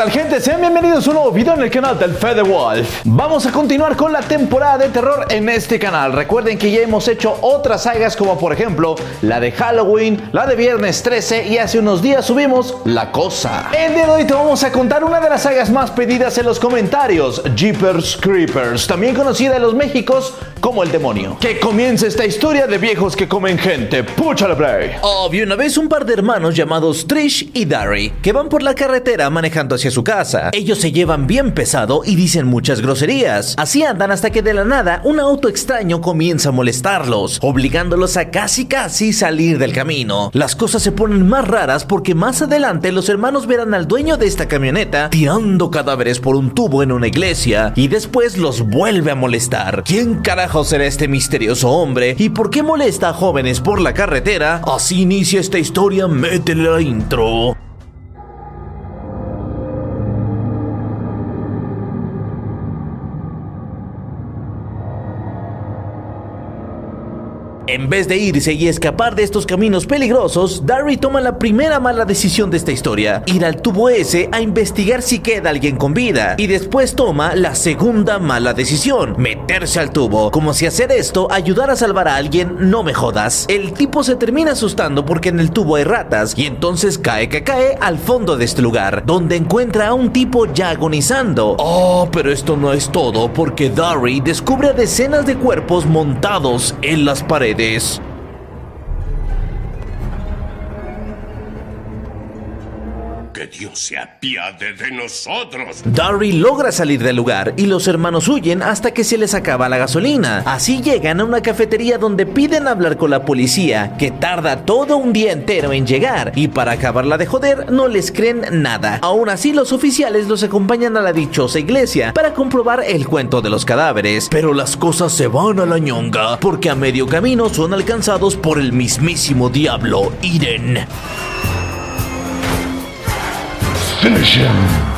tal gente? Sean bienvenidos a un nuevo video en el canal del Fede Wolf. Vamos a continuar con la temporada de terror en este canal. Recuerden que ya hemos hecho otras sagas como por ejemplo la de Halloween, la de Viernes 13 y hace unos días subimos La Cosa. El día de hoy te vamos a contar una de las sagas más pedidas en los comentarios, Jeepers Creepers, también conocida en los Méxicos como El Demonio. Que comience esta historia de viejos que comen gente. Púchale play. Había una vez un par de hermanos llamados Trish y Darry que van por la carretera manejando hacia su casa. Ellos se llevan bien pesado y dicen muchas groserías. Así andan hasta que de la nada un auto extraño comienza a molestarlos, obligándolos a casi casi salir del camino. Las cosas se ponen más raras porque más adelante los hermanos verán al dueño de esta camioneta tirando cadáveres por un tubo en una iglesia y después los vuelve a molestar. ¿Quién carajo será este misterioso hombre y por qué molesta a jóvenes por la carretera? Así inicia esta historia, métele la intro. En vez de irse y escapar de estos caminos peligrosos, Darry toma la primera mala decisión de esta historia, ir al tubo ese a investigar si queda alguien con vida, y después toma la segunda mala decisión, meterse al tubo, como si hacer esto ayudara a salvar a alguien, no me jodas. El tipo se termina asustando porque en el tubo hay ratas, y entonces cae que cae al fondo de este lugar, donde encuentra a un tipo ya agonizando. Oh, pero esto no es todo, porque Darry descubre a decenas de cuerpos montados en las paredes. Que Dios se apiade de nosotros. Darry logra salir del lugar y los hermanos huyen hasta que se les acaba la gasolina. Así llegan a una cafetería donde piden hablar con la policía, que tarda todo un día entero en llegar, y para acabarla de joder no les creen nada. Aún así los oficiales los acompañan a la dichosa iglesia para comprobar el cuento de los cadáveres, pero las cosas se van a la ñonga, porque a medio camino son alcanzados por el mismísimo diablo, Irene. Finish him.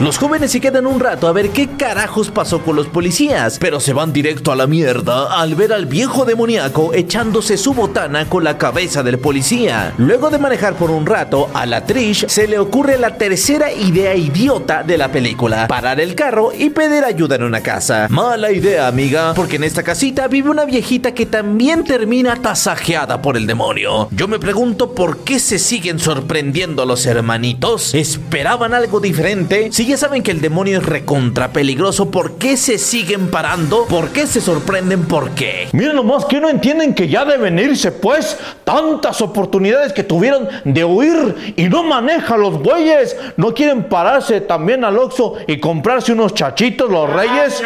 Los jóvenes se quedan un rato a ver qué carajos pasó con los policías, pero se van directo a la mierda al ver al viejo demoníaco echándose su botana con la cabeza del policía. Luego de manejar por un rato, a la Trish se le ocurre la tercera idea idiota de la película, parar el carro y pedir ayuda en una casa. Mala idea, amiga, porque en esta casita vive una viejita que también termina tasajeada por el demonio. Yo me pregunto por qué se siguen sorprendiendo los hermanitos. ¿Esperaban algo diferente? Ya saben que el demonio es recontra peligroso, ¿por qué se siguen parando? ¿Por qué se sorprenden? ¿Por qué? Miren nomás que no entienden que ya deben irse, pues. Tantas oportunidades que tuvieron de huir y no manejan los bueyes. No quieren pararse también al Oxxo y comprarse unos chachitos los reyes.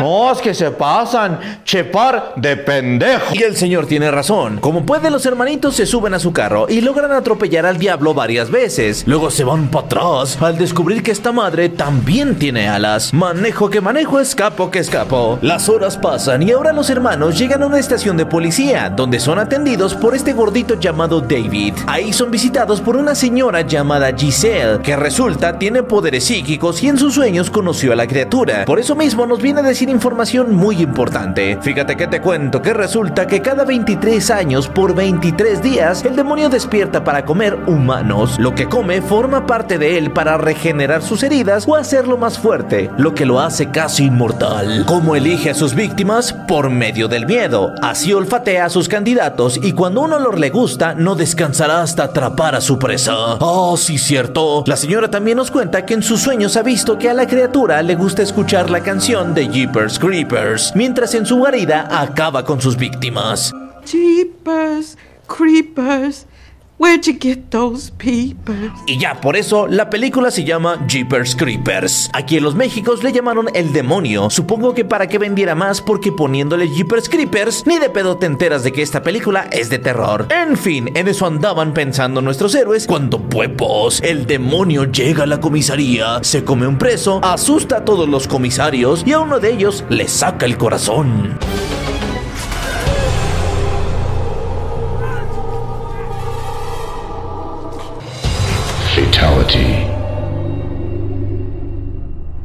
No, es que se pasan. Chepar de pendejo. Y el señor tiene razón. Como pueden, los hermanitos se suben a su carro y logran atropellar al diablo varias veces. Luego se van para atrás al descubrir que esta madre también tiene alas. Manejo que manejo, escapo que escapo. Las horas pasan y ahora los hermanos llegan a una estación de policía, donde son atendidos por este gordito llamado David. Ahí son visitados por una señora llamada Giselle, que resulta tiene poderes psíquicos y en sus sueños conoció a la criatura. Por eso mismo nos viene a decir información muy importante. Fíjate que te cuento que resulta que cada 23 años por 23 días el demonio despierta para comer humanos. Lo que come forma parte de él para regenerar sus heridas o hacerlo más fuerte, lo que lo hace casi inmortal. Como elige a sus víctimas? Por medio del miedo. Así olfatea a sus candidatos y cuando un olor le gusta, no descansará hasta atrapar a su presa. Oh, sí, cierto. La señora también nos cuenta que en sus sueños ha visto que a la criatura le gusta escuchar la canción de Jeepers Creepers, mientras en su guarida acaba con sus víctimas. Jeepers, creepers, where'd you get those? Y ya, por eso la película se llama Jeepers Creepers. Aquí en los Méxicos le llamaron El Demonio. Supongo que para que vendiera más, porque poniéndole Jeepers Creepers, ni de pedo te enteras de que esta película es de terror. En fin, en eso andaban pensando nuestros héroes cuando, puepos, el demonio llega a la comisaría, se come un preso, asusta a todos los comisarios y a uno de ellos le saca el corazón. reality.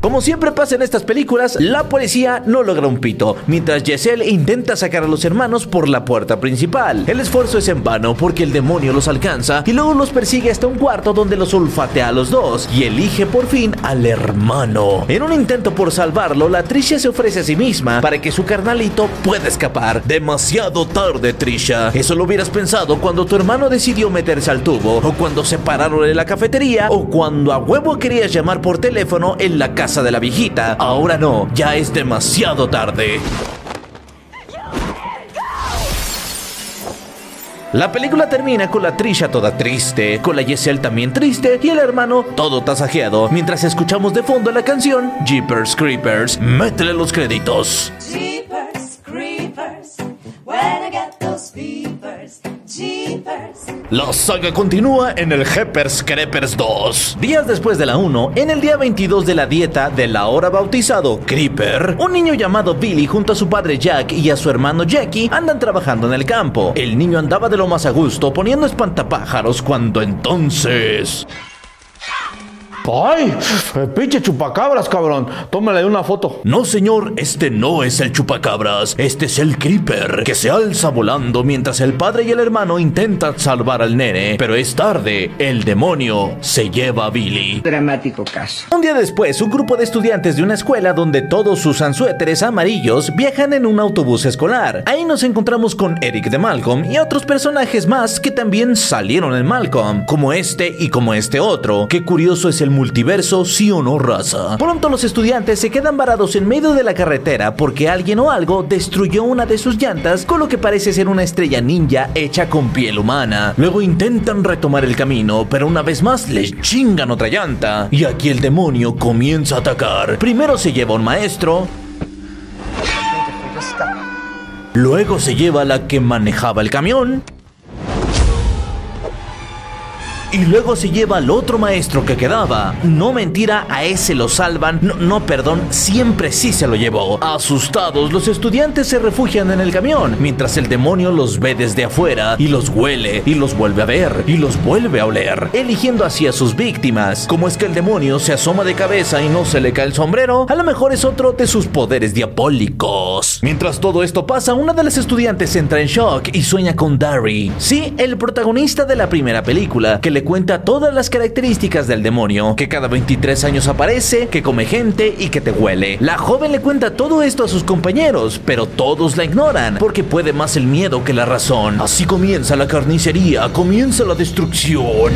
Como siempre pasa en estas películas, la policía no logra un pito, mientras Giselle intenta sacar a los hermanos por la puerta principal. El esfuerzo es en vano porque el demonio los alcanza y luego los persigue hasta un cuarto donde los olfatea a los dos y elige por fin al hermano. En un intento por salvarlo, la Trisha se ofrece a sí misma para que su carnalito pueda escapar. Demasiado tarde, Trisha. Eso lo hubieras pensado cuando tu hermano decidió meterse al tubo, o cuando se pararon en la cafetería, o cuando a huevo querías llamar por teléfono en la casa de la viejita. Ahora no, ya es demasiado tarde. La película termina con la Trisha toda triste, con la Giselle también triste y el hermano todo tasajeado, mientras escuchamos de fondo la canción Jeepers Creepers. Métele los créditos. Jeepers, creepers, when I get those peepers. La saga continúa en el Jeepers Creepers 2. Días después de la 1, en el día 22 de la dieta del ahora bautizado Creeper, un niño llamado Billy junto a su padre Jack y a su hermano Jackie andan trabajando en el campo. El niño andaba de lo más a gusto poniendo espantapájaros cuando entonces... ¡Ay! pinche chupacabras, cabrón. Tómale una foto. No, señor, este no es el chupacabras, este es el creeper, que se alza volando mientras el padre y el hermano intentan salvar al nene, pero es tarde, el demonio se lleva a Billy. Dramático caso. Un día después, un grupo de estudiantes de una escuela donde todos usan suéteres amarillos viajan en un autobús escolar. Ahí nos encontramos con Eric de Malcolm y otros personajes más que también salieron en Malcolm, como este y como este otro. Qué curioso es el multiverso, sí o no raza. Pronto los estudiantes se quedan varados en medio de la carretera porque alguien o algo destruyó una de sus llantas con lo que parece ser una estrella ninja hecha con piel humana. Luego intentan retomar el camino, pero una vez más les chingan otra llanta. Y aquí el demonio comienza a atacar. Primero se lleva un maestro. Luego se lleva la que manejaba el camión. Y luego se lleva al otro maestro que quedaba. No mentira, a ese lo salvan. No, perdón, siempre sí se lo llevó. Asustados, los estudiantes se refugian en el camión, mientras el demonio los ve desde afuera y los huele y los vuelve a ver y los vuelve a oler, eligiendo así a sus víctimas. Como es que el demonio se asoma de cabeza y no se le cae el sombrero, a lo mejor es otro de sus poderes diabólicos. Mientras todo esto pasa, una de las estudiantes entra en shock y sueña con Dari. Sí, el protagonista de la primera película, que le cuenta todas las características del demonio, que cada 23 años aparece, que come gente y que te huele. La joven le cuenta todo esto a sus compañeros, pero todos la ignoran, porque puede más el miedo que la razón. Así comienza la carnicería, comienza la destrucción.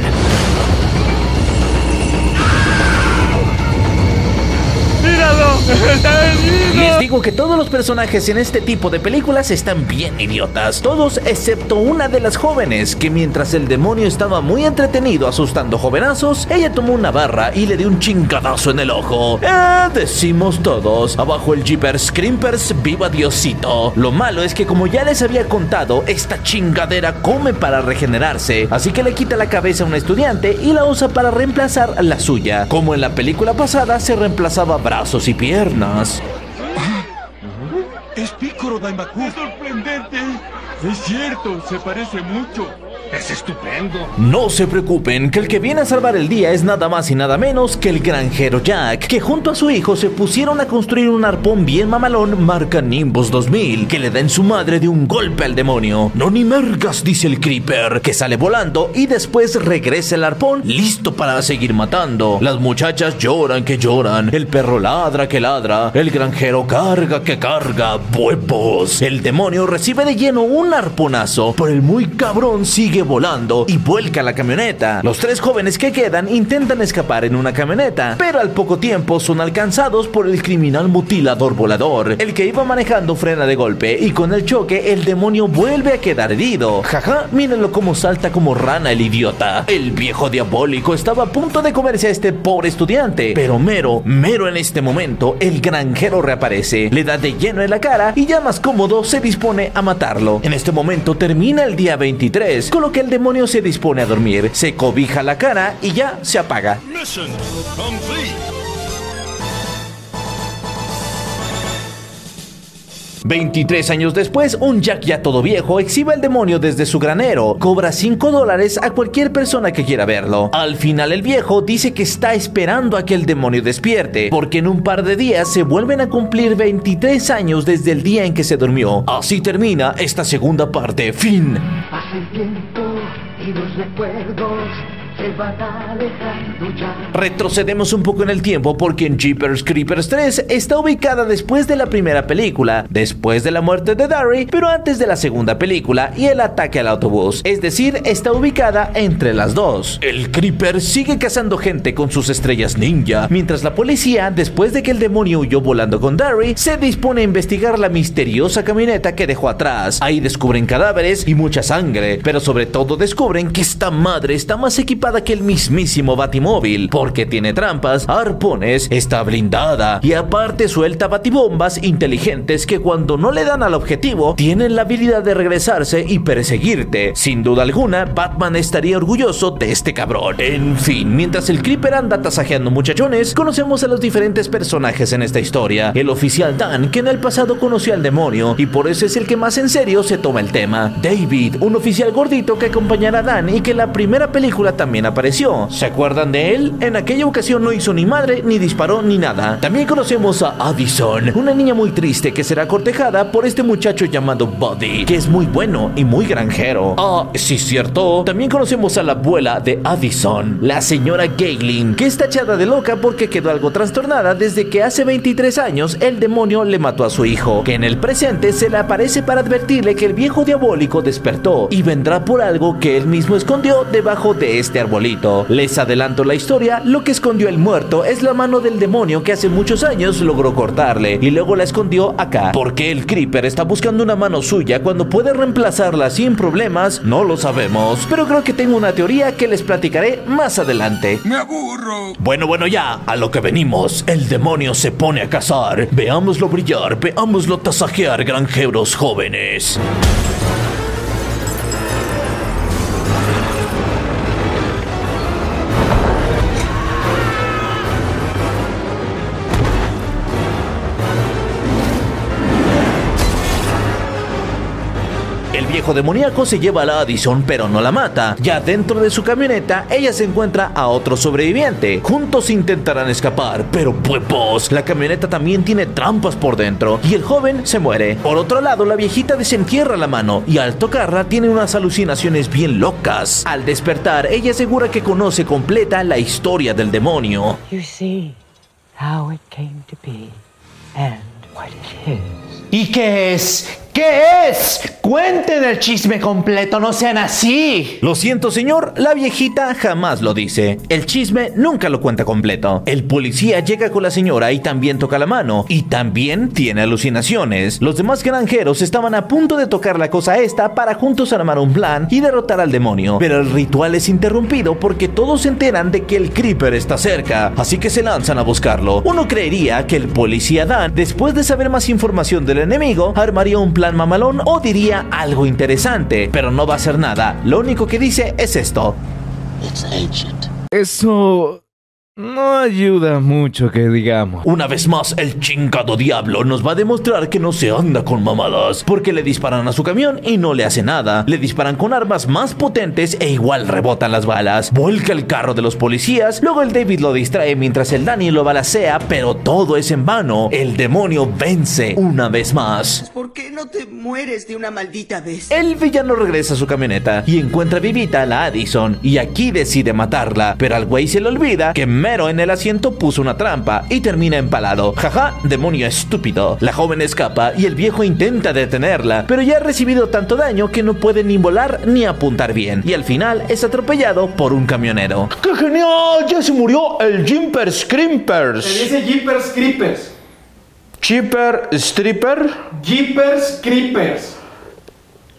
Les digo que todos los personajes en este tipo de películas están bien idiotas, todos excepto una de las jóvenes, que mientras el demonio estaba muy entretenido asustando jovenazos, ella tomó una barra y le dio un chingadazo en el ojo. Eh, decimos todos, abajo el Jeepers Crimpers, viva Diosito. Lo malo es que como ya les había contado, esta chingadera come para regenerarse, así que le quita la cabeza a un estudiante y la usa para reemplazar la suya, como en la película pasada se reemplazaba brazos y piernas. Es Piccolo Daimaku. ¡Es sorprendente! Es cierto, se parece mucho. Es estupendo. No se preocupen, que el que viene a salvar el día es nada más y nada menos que el granjero Jack, que junto a su hijo se pusieron a construir un arpón bien mamalón marca Nimbus 2000, que le da en su madre de un golpe al demonio. No ni mergas, dice el Creeper, que sale volando y después regresa el arpón listo para seguir matando. Las muchachas lloran que lloran, el perro ladra que ladra, el granjero carga que carga, huevos. El demonio recibe de lleno un arponazo, pero el muy cabrón sigue volando y vuelca la camioneta. Los tres jóvenes que quedan intentan escapar en una camioneta, pero al poco tiempo son alcanzados por el criminal mutilador volador. El que iba manejando frena de golpe y con el choque el demonio vuelve a quedar herido. Jaja, mírenlo como salta como rana el idiota. El viejo diabólico estaba a punto de comerse a este pobre estudiante, pero mero, mero en este momento, el granjero reaparece, le da de lleno en la cara y ya más cómodo se dispone a matarlo. En este momento termina el día 23, con lo que el demonio se dispone a dormir, se cobija la cara y ya se apaga. Mission complete. 23 años después, un Jack ya todo viejo exhibe al demonio desde su granero. Cobra 5 dólares a cualquier persona que quiera verlo. Al final el viejo dice que está esperando a que el demonio despierte, porque en un par de días se vuelven a cumplir 23 años desde el día en que se durmió. Así termina esta segunda parte. Fin. El tiempo y los recuerdos Retrocedemos un poco en el tiempo porque en Jeepers Creepers 3 está ubicada después de la primera película, después de la muerte de Darry, pero antes de la segunda película y el ataque al autobús. Es decir, está ubicada entre las dos. El Creeper sigue cazando gente con sus estrellas ninja, mientras la policía, después de que el demonio huyó volando con Darry, se dispone a investigar la misteriosa camioneta que dejó atrás. Ahí descubren cadáveres y mucha sangre, pero sobre todo descubren que esta madre está más equipada que el mismísimo Batimóvil, porque tiene trampas, arpones, está blindada y aparte suelta batibombas inteligentes que cuando no le dan al objetivo tienen la habilidad de regresarse y perseguirte. Sin duda alguna, Batman estaría orgulloso de este cabrón. En fin, mientras el Creeper anda tasajeando muchachones, conocemos a los diferentes personajes en esta historia. El oficial Dan, que en el pasado conoció al demonio y por eso es el que más en serio se toma el tema. David, un oficial gordito que acompañará a Dan y que en la primera película también apareció. ¿Se acuerdan de él? En aquella ocasión no hizo ni madre, ni disparó, ni nada. También conocemos a Addison, una niña muy triste que será cortejada por este muchacho llamado Buddy, que es muy bueno y muy granjero. Ah, sí, cierto. También conocemos a la abuela de Addison, la señora Gaylin, que está echada de loca porque quedó algo trastornada desde que hace 23 años el demonio le mató a su hijo, que en el presente se le aparece para advertirle que el viejo diabólico despertó y vendrá por algo que él mismo escondió debajo de este arbolito. Les adelanto la historia, lo que escondió el muerto es la mano del demonio que hace muchos años logró cortarle y luego la escondió acá. ¿Por qué el Creeper está buscando una mano suya cuando puede reemplazarla sin problemas? No lo sabemos, pero creo que tengo una teoría que les platicaré más adelante. Me aburro. Bueno, bueno, ya, a lo que venimos. El demonio se pone a cazar. Veámoslo brillar, veámoslo tasajear, granjeros jóvenes. El viejo demoníaco se lleva a la Addison, pero no la mata. Ya dentro de su camioneta, ella se encuentra a otro sobreviviente. Juntos intentarán escapar, pero pues la camioneta también tiene trampas por dentro y el joven se muere. Por otro lado, la viejita desentierra la mano y al tocarla tiene unas alucinaciones bien locas. Al despertar, ella asegura que conoce completa la historia del demonio. You see how it came to be and what it is. ¿Y qué es? ¿Qué es? Cuenten el chisme completo, no sean así. Lo siento, señor, la viejita jamás lo dice. El chisme nunca lo cuenta completo. El policía llega con la señora y también toca la mano. Y también tiene alucinaciones. Los demás granjeros estaban a punto de tocar la cosa esta para juntos armar un plan y derrotar al demonio. Pero el ritual es interrumpido porque todos se enteran de que el Creeper está cerca. Así que se lanzan a buscarlo. Uno creería que el policía Dan, después de saber más información del enemigo, armaría un plan mamalón o diría algo interesante. Pero no va a hacer nada. Lo único que dice es esto. Eso no ayuda mucho que digamos. Una vez más, el chingado diablo nos va a demostrar que no se anda con mamadas, porque le disparan a su camión y no le hace nada. Le disparan con armas más potentes e igual rebotan las balas. Vuelca el carro de los policías, luego el David lo distrae mientras el Danny lo balacea, pero todo es en vano. El demonio vence una vez más. ¿Por qué no te mueres de una maldita vez? El villano regresa a su camioneta y encuentra vivita a la Addison y aquí decide matarla, pero al güey se le olvida que En el asiento puso una trampa y termina empalado. Jaja, demonio estúpido. La joven escapa y el viejo intenta detenerla, pero ya ha recibido tanto daño que no puede ni volar ni apuntar bien y al final es atropellado por un camionero. ¡Qué genial! Ya se murió el Jimper Scrimpers. dice Jeepers Creepers. Chipper Stripper. Jeepers Creepers.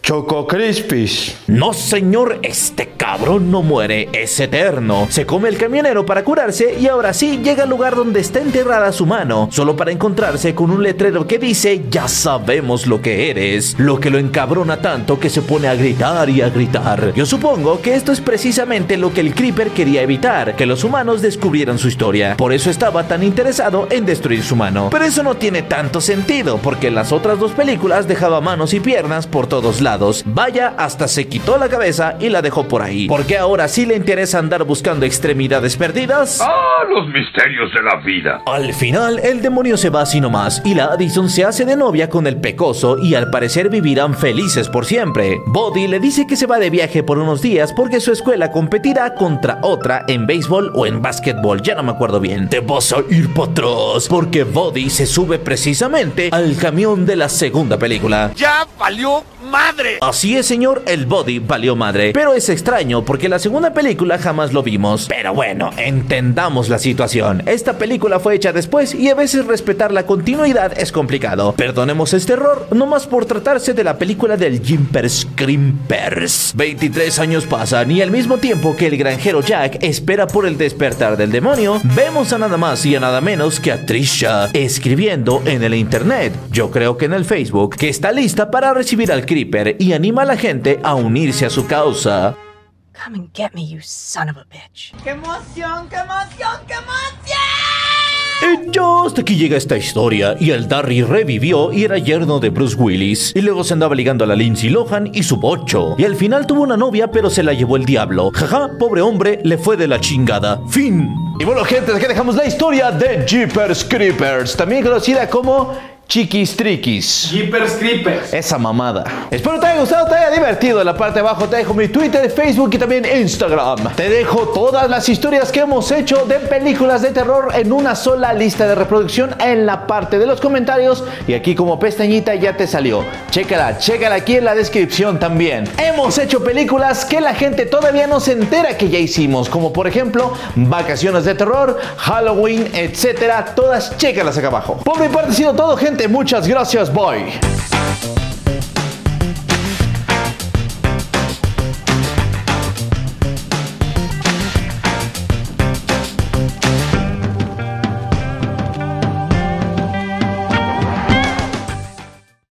Choco Crispies. No, señor, este cabrón no muere, es eterno. Se come el camionero para curarse y ahora sí llega al lugar donde está enterrada su mano, solo para encontrarse con un letrero que dice, ya sabemos lo que eres, lo que lo encabrona tanto que se pone a gritar y a gritar. Yo supongo que esto es precisamente lo que el Creeper quería evitar, que los humanos descubrieran su historia. Por eso estaba tan interesado en destruir su mano. Pero eso no tiene tanto sentido, porque en las otras dos películas dejaba manos y piernas por todos lados Vaya, hasta se quitó la cabeza y la dejó por ahí. Porque ahora sí le interesa andar buscando extremidades perdidas. ¡Ah, los misterios de la vida! Al final, el demonio se va así nomás y la Addison se hace de novia con el pecoso y al parecer vivirán felices por siempre. Body le dice que se va de viaje por unos días porque su escuela competirá contra otra en béisbol o en básquetbol, ya no me acuerdo bien. Te vas a ir para atrás porque Body se sube precisamente al camión de la segunda película. ¡Ya valió madre! Así es, señor, el body valió madre. Pero es extraño porque la segunda película jamás lo vimos. Pero bueno, entendamos la situación. Esta película fue hecha después y a veces respetar la continuidad es complicado. Perdonemos este error, no más por tratarse de la película del Jimpers Crimpers. 23 años pasan y al mismo tiempo que el granjero Jack espera por el despertar del demonio, vemos a nada más y a nada menos que a Trisha escribiendo en el internet, yo creo que en el Facebook, que está lista para recibir al Creeper y anima a la gente a unirse a su causa. Come and get me, you son of a bitch. ¡Qué emoción, qué emoción, qué emoción! Y ya hasta aquí llega esta historia y el Darry revivió y era yerno de Bruce Willis. Y luego se andaba ligando a la Lindsay Lohan y su bocho. Y al final tuvo una novia pero se la llevó el diablo. Jaja, pobre hombre, le fue de la chingada. Fin. Y bueno gente, aquí dejamos la historia de Jeepers Creepers, también conocida como Chiquis Triquis. Jeepers Creepers. Esa mamada. Espero te haya gustado, te haya divertido. En la parte de abajo te dejo mi Twitter, Facebook y también Instagram. Te dejo todas las historias que hemos hecho de películas de terror en una sola lista de reproducción en la parte de los comentarios. Y aquí como pestañita ya te salió. Chécala, chécala aquí en la descripción también. Hemos hecho películas que la gente todavía no se entera que ya hicimos. Como por ejemplo, Vacaciones de Terror, Halloween, etcétera. Todas chécalas acá abajo. Por mi parte ha sido todo, gente muchas gracias, bye.